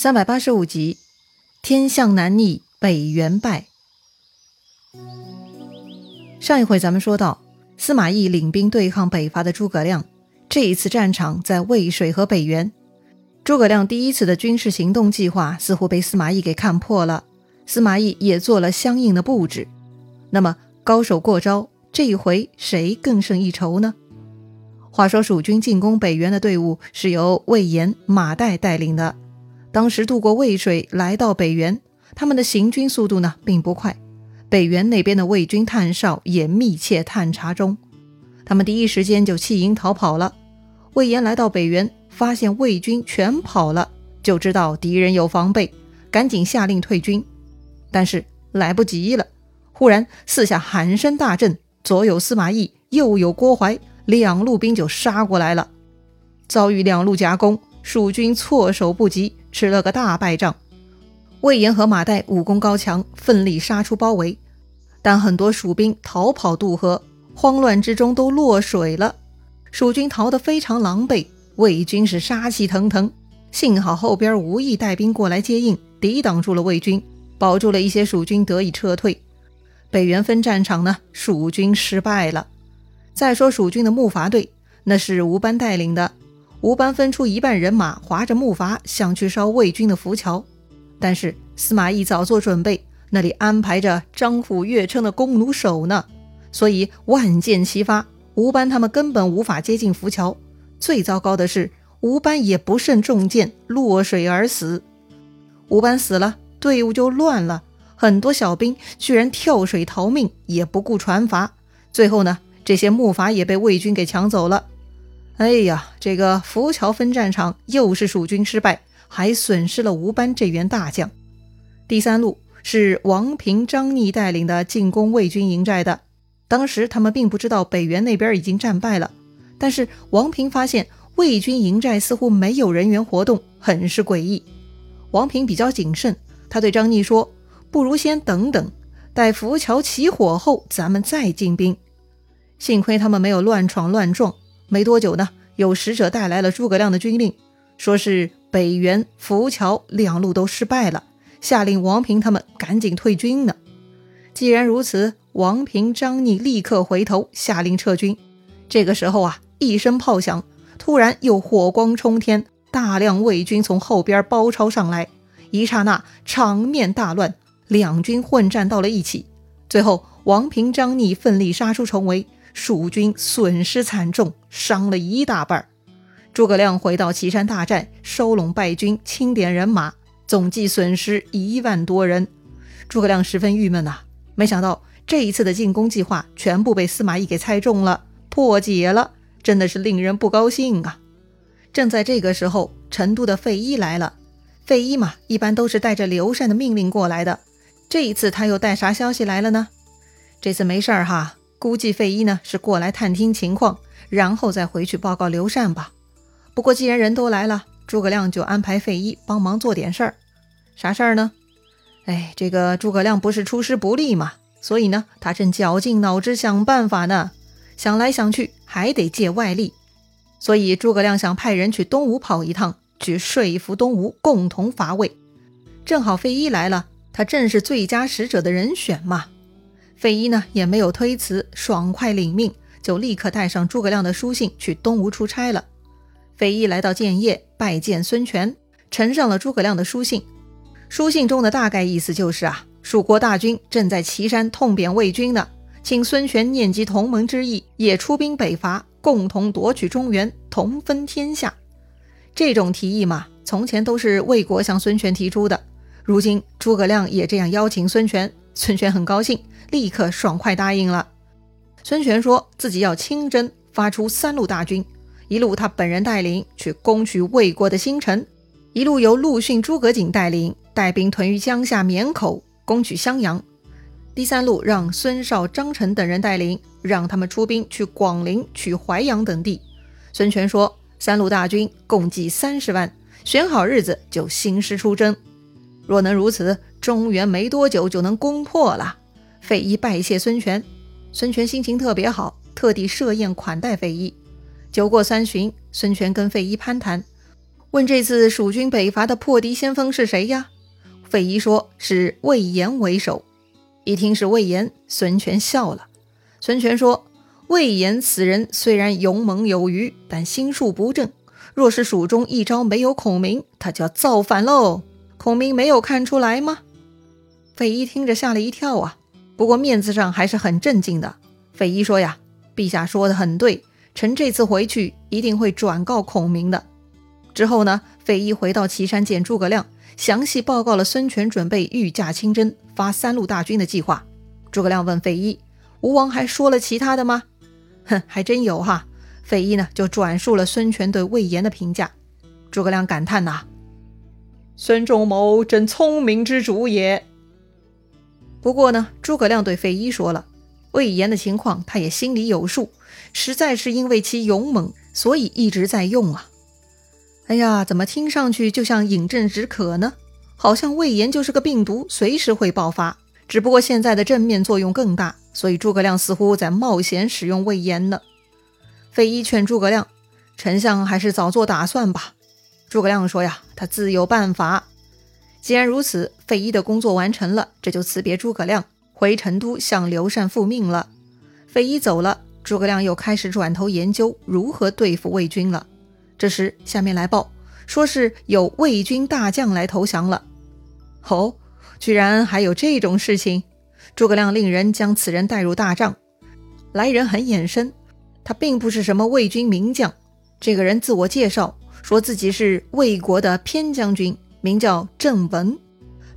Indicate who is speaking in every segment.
Speaker 1: 三百八十五集，天象难逆，北元败。上一回咱们说到，司马懿领兵对抗北伐的诸葛亮，这一次战场在渭水和北原。诸葛亮第一次的军事行动计划似乎被司马懿给看破了，司马懿也做了相应的布置。那么高手过招，这一回谁更胜一筹呢？话说蜀军进攻北原的队伍是由魏延、马岱带领的。当时渡过渭水来到北原，他们的行军速度呢并不快。北原那边的魏军探哨也密切探查中，他们第一时间就弃营逃跑了。魏延来到北原，发现魏军全跑了，就知道敌人有防备，赶紧下令退军。但是来不及了，忽然四下喊声大震，左有司马懿，右有郭淮，两路兵就杀过来了。遭遇两路夹攻，蜀军措手不及。吃了个大败仗，魏延和马岱武功高强，奋力杀出包围，但很多蜀兵逃跑渡河，慌乱之中都落水了。蜀军逃得非常狼狈，魏军是杀气腾腾。幸好后边吴懿带兵过来接应，抵挡住了魏军，保住了一些蜀军得以撤退。北原分战场呢，蜀军失败了。再说蜀军的木筏队，那是吴班带领的。吴班分出一半人马，划着木筏想去烧魏军的浮桥，但是司马懿早做准备，那里安排着张虎、岳称的弓弩手呢，所以万箭齐发，吴班他们根本无法接近浮桥。最糟糕的是，吴班也不慎中箭，落水而死。吴班死了，队伍就乱了，很多小兵居然跳水逃命，也不顾船筏。最后呢，这些木筏也被魏军给抢走了。哎呀，这个浮桥分战场又是蜀军失败，还损失了吴班这员大将。第三路是王平、张逆带领的进攻魏军营寨的。当时他们并不知道北原那边已经战败了，但是王平发现魏军营寨似乎没有人员活动，很是诡异。王平比较谨慎，他对张逆说：“不如先等等，待浮桥起火后，咱们再进兵。”幸亏他们没有乱闯乱撞。没多久呢，有使者带来了诸葛亮的军令，说是北原、浮桥两路都失败了，下令王平他们赶紧退军呢。既然如此，王平、张逆立刻回头下令撤军。这个时候啊，一声炮响，突然又火光冲天，大量魏军从后边包抄上来，一刹那场面大乱，两军混战到了一起。最后，王平、张逆奋力杀出重围。蜀军损失惨重，伤了一大半。诸葛亮回到岐山大战，收拢败军，清点人马，总计损失一万多人。诸葛亮十分郁闷呐，没想到这一次的进攻计划全部被司马懿给猜中了，破解了，真的是令人不高兴啊！正在这个时候，成都的费祎来了。费祎嘛，一般都是带着刘禅的命令过来的，这一次他又带啥消息来了呢？这次没事儿哈。估计费祎呢是过来探听情况，然后再回去报告刘禅吧。不过既然人都来了，诸葛亮就安排费祎帮忙做点事儿。啥事儿呢？哎，这个诸葛亮不是出师不利嘛，所以呢，他正绞尽脑汁想办法呢。想来想去，还得借外力，所以诸葛亮想派人去东吴跑一趟，去说服东吴共同伐魏。正好费祎来了，他正是最佳使者的人选嘛。费祎呢也没有推辞，爽快领命，就立刻带上诸葛亮的书信去东吴出差了。费祎来到建业，拜见孙权，呈上了诸葛亮的书信。书信中的大概意思就是啊，蜀国大军正在岐山痛扁魏军呢，请孙权念及同盟之意，也出兵北伐，共同夺取中原，同分天下。这种提议嘛，从前都是魏国向孙权提出的，如今诸葛亮也这样邀请孙权，孙权很高兴。立刻爽快答应了。孙权说自己要亲征，发出三路大军，一路他本人带领去攻取魏国的新城，一路由陆逊、诸葛瑾带领带兵屯于江夏绵口，攻取襄阳；第三路让孙绍、张成等人带领，让他们出兵去广陵、取淮阳等地。孙权说，三路大军共计三十万，选好日子就兴师出征。若能如此，中原没多久就能攻破了。费祎拜谢孙权，孙权心情特别好，特地设宴款待费祎。酒过三巡，孙权跟费祎攀谈，问这次蜀军北伐的破敌先锋是谁呀？费祎说是魏延为首。一听是魏延，孙权笑了。孙权说：“魏延此人虽然勇猛有余，但心术不正。若是蜀中一朝没有孔明，他就要造反喽。孔明没有看出来吗？”费祎听着吓了一跳啊，不过面子上还是很镇静的。费祎说：“呀，陛下说的很对，臣这次回去一定会转告孔明的。”之后呢，费祎回到岐山见诸葛亮，详细报告了孙权准备御驾亲征、发三路大军的计划。诸葛亮问费祎：“吴王还说了其他的吗？”“哼，还真有哈。”费祎呢就转述了孙权对魏延的评价。诸葛亮感叹呐：“孙仲谋真聪明之主也。”不过呢，诸葛亮对费祎说了，魏延的情况他也心里有数，实在是因为其勇猛，所以一直在用啊。哎呀，怎么听上去就像饮鸩止渴呢？好像魏延就是个病毒，随时会爆发。只不过现在的正面作用更大，所以诸葛亮似乎在冒险使用魏延呢。费祎劝诸葛亮：“丞相还是早做打算吧。”诸葛亮说：“呀，他自有办法。”既然如此，费祎的工作完成了，这就辞别诸葛亮，回成都向刘禅复命了。费祎走了，诸葛亮又开始转头研究如何对付魏军了。这时，下面来报，说是有魏军大将来投降了。哦，居然还有这种事情！诸葛亮令人将此人带入大帐。来人很眼生，他并不是什么魏军名将。这个人自我介绍，说自己是魏国的偏将军，名叫郑文。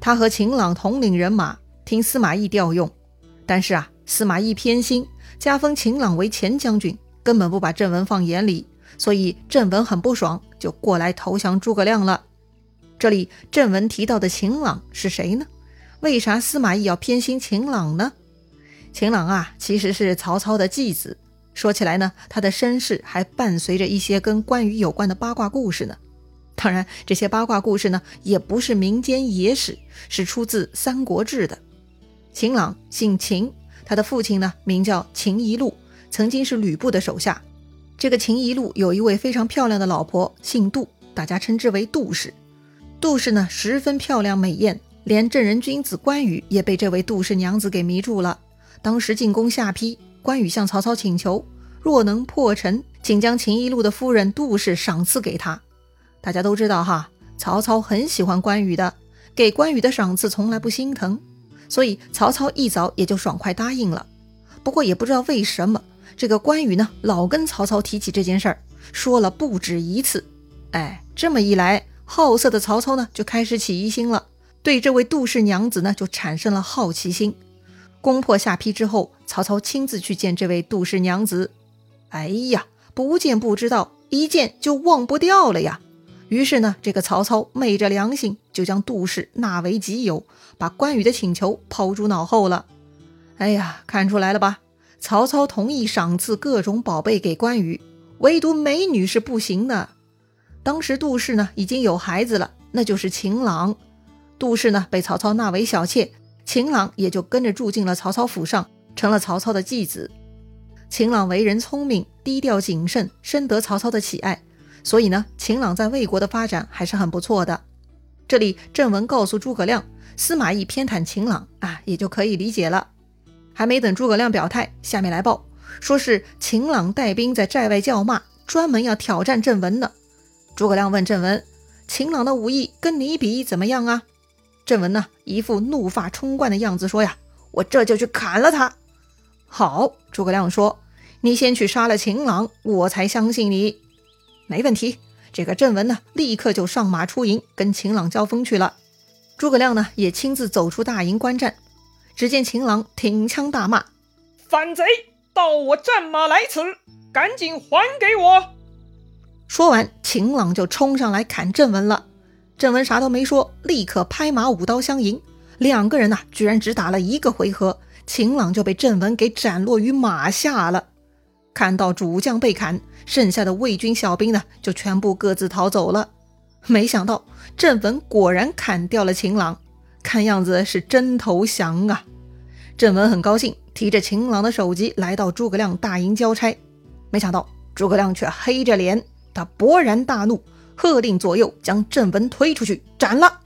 Speaker 1: 他和秦朗统领人马，听司马懿调用。但是啊，司马懿偏心，加封秦朗为前将军，根本不把郑文放眼里。所以郑文很不爽，就过来投降诸葛亮了。这里郑文提到的秦朗是谁呢？为啥司马懿要偏心秦朗呢？秦朗啊，其实是曹操的继子。说起来呢，他的身世还伴随着一些跟关羽有关的八卦故事呢。当然，这些八卦故事呢，也不是民间野史，是出自《三国志》的。秦朗姓秦，他的父亲呢名叫秦宜禄，曾经是吕布的手下。这个秦宜禄有一位非常漂亮的老婆，姓杜，大家称之为杜氏。杜氏呢十分漂亮美艳，连正人君子关羽也被这位杜氏娘子给迷住了。当时进攻下邳，关羽向曹操请求，若能破城，请将秦宜禄的夫人杜氏赏赐给他。大家都知道哈，曹操很喜欢关羽的，给关羽的赏赐从来不心疼，所以曹操一早也就爽快答应了。不过也不知道为什么。这个关羽呢，老跟曹操提起这件事儿，说了不止一次。哎，这么一来，好色的曹操呢，就开始起疑心了，对这位杜氏娘子呢，就产生了好奇心。攻破下邳之后，曹操亲自去见这位杜氏娘子。哎呀，不见不知道，一见就忘不掉了呀。于是呢，这个曹操昧着良心，就将杜氏纳为己有，把关羽的请求抛诸脑后了。哎呀，看出来了吧？曹操同意赏赐各种宝贝给关羽，唯独美女是不行的。当时杜氏呢已经有孩子了，那就是秦朗。杜氏呢被曹操纳为小妾，秦朗也就跟着住进了曹操府上，成了曹操的继子。秦朗为人聪明、低调谨慎，深得曹操的喜爱，所以呢，秦朗在魏国的发展还是很不错的。这里正文告诉诸葛亮，司马懿偏袒秦朗啊，也就可以理解了。还没等诸葛亮表态，下面来报，说是秦朗带兵在寨外叫骂，专门要挑战郑文呢。诸葛亮问郑文：“秦朗的武艺跟你比怎么样啊？”郑文呢，一副怒发冲冠的样子，说：“呀，我这就去砍了他。”好，诸葛亮说：“你先去杀了秦朗，我才相信你。”没问题。这个郑文呢，立刻就上马出营，跟秦朗交锋去了。诸葛亮呢，也亲自走出大营观战。只见秦朗挺枪大骂：“
Speaker 2: 反贼！盗我战马来此，赶紧还给我！”
Speaker 1: 说完，秦朗就冲上来砍郑文了。郑文啥都没说，立刻拍马舞刀相迎。两个人呐，居然只打了一个回合，秦朗就被郑文给斩落于马下了。看到主将被砍，剩下的魏军小兵呢，就全部各自逃走了。没想到郑文果然砍掉了秦朗。看样子是真投降啊！郑文很高兴，提着秦朗的首级来到诸葛亮大营交差。没想到诸葛亮却黑着脸，他勃然大怒，喝令左右将郑文推出去斩了。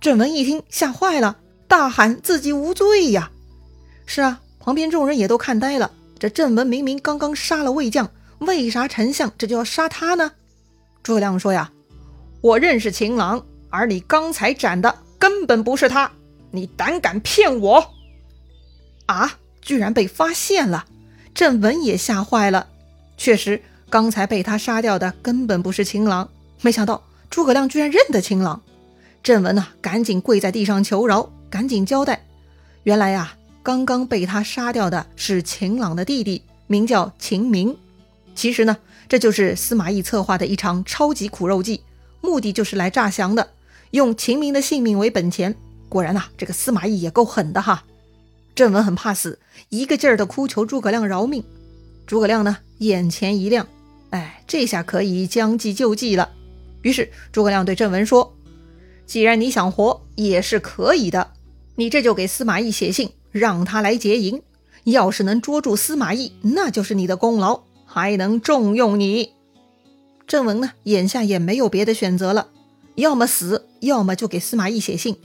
Speaker 1: 郑文一听吓坏了，大喊自己无罪呀！是啊，旁边众人也都看呆了。这郑文明明刚刚杀了魏将，为啥丞相这就要杀他呢？诸葛亮说呀：“我认识秦朗，而你刚才斩的根本不是他，你胆敢骗我！”啊！居然被发现了，郑文也吓坏了。确实，刚才被他杀掉的根本不是秦朗。没想到诸葛亮居然认得秦朗。郑文呐，赶紧跪在地上求饶，赶紧交代：原来呀，刚刚被他杀掉的是秦朗的弟弟，名叫秦明。其实呢，这就是司马懿策划的一场超级苦肉计，目的就是来诈降的，用秦明的性命为本钱。果然呐，这个司马懿也够狠的哈。郑文很怕死，一个劲儿的哭求诸葛亮饶命。诸葛亮呢，眼前一亮，哎，这下可以将计就计了。于是诸葛亮对郑文说：“既然你想活，也是可以的。你这就给司马懿写信，让他来劫营。要是能捉住司马懿，那就是你的功劳，还能重用你。”郑文呢，眼下也没有别的选择了，要么死，要么就给司马懿写信。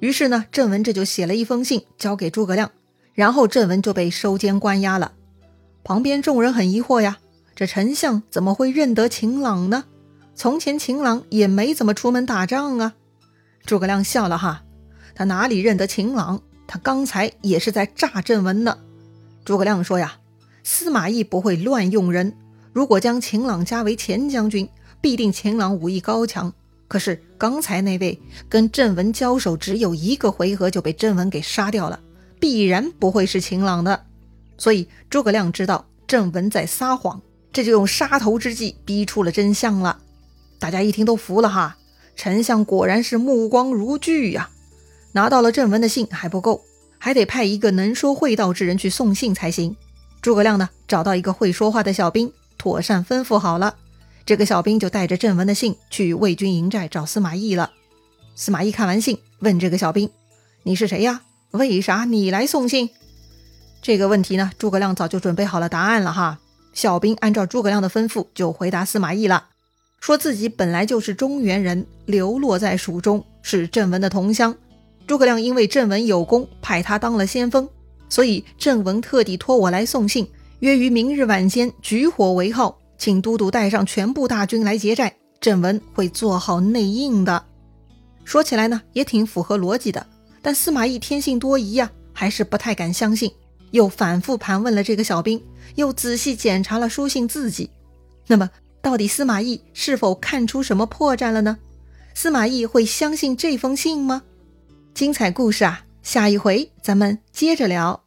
Speaker 1: 于是呢，郑文这就写了一封信交给诸葛亮，然后郑文就被收监关押了。旁边众人很疑惑呀，这丞相怎么会认得秦朗呢？从前秦朗也没怎么出门打仗啊。诸葛亮笑了哈，他哪里认得秦朗？他刚才也是在诈郑文呢。诸葛亮说呀，司马懿不会乱用人，如果将秦朗加为前将军，必定秦朗武艺高强。可是刚才那位跟郑文交手只有一个回合就被郑文给杀掉了，必然不会是秦朗的。所以诸葛亮知道郑文在撒谎，这就用杀头之计逼出了真相了。大家一听都服了哈，丞相果然是目光如炬呀！拿到了郑文的信还不够，还得派一个能说会道之人去送信才行。诸葛亮呢，找到一个会说话的小兵，妥善吩咐好了。这个小兵就带着郑文的信去魏军营寨找司马懿了。司马懿看完信，问这个小兵：“你是谁呀？为啥你来送信？”这个问题呢，诸葛亮早就准备好了答案了哈。小兵按照诸葛亮的吩咐，就回答司马懿了，说自己本来就是中原人，流落在蜀中，是郑文的同乡。诸葛亮因为郑文有功，派他当了先锋，所以郑文特地托我来送信，约于明日晚间举火为号。请都督带上全部大军来劫寨，郑文会做好内应的。说起来呢，也挺符合逻辑的。但司马懿天性多疑呀，还是不太敢相信，又反复盘问了这个小兵，又仔细检查了书信字迹。那么，到底司马懿是否看出什么破绽了呢？司马懿会相信这封信吗？精彩故事啊，下一回咱们接着聊。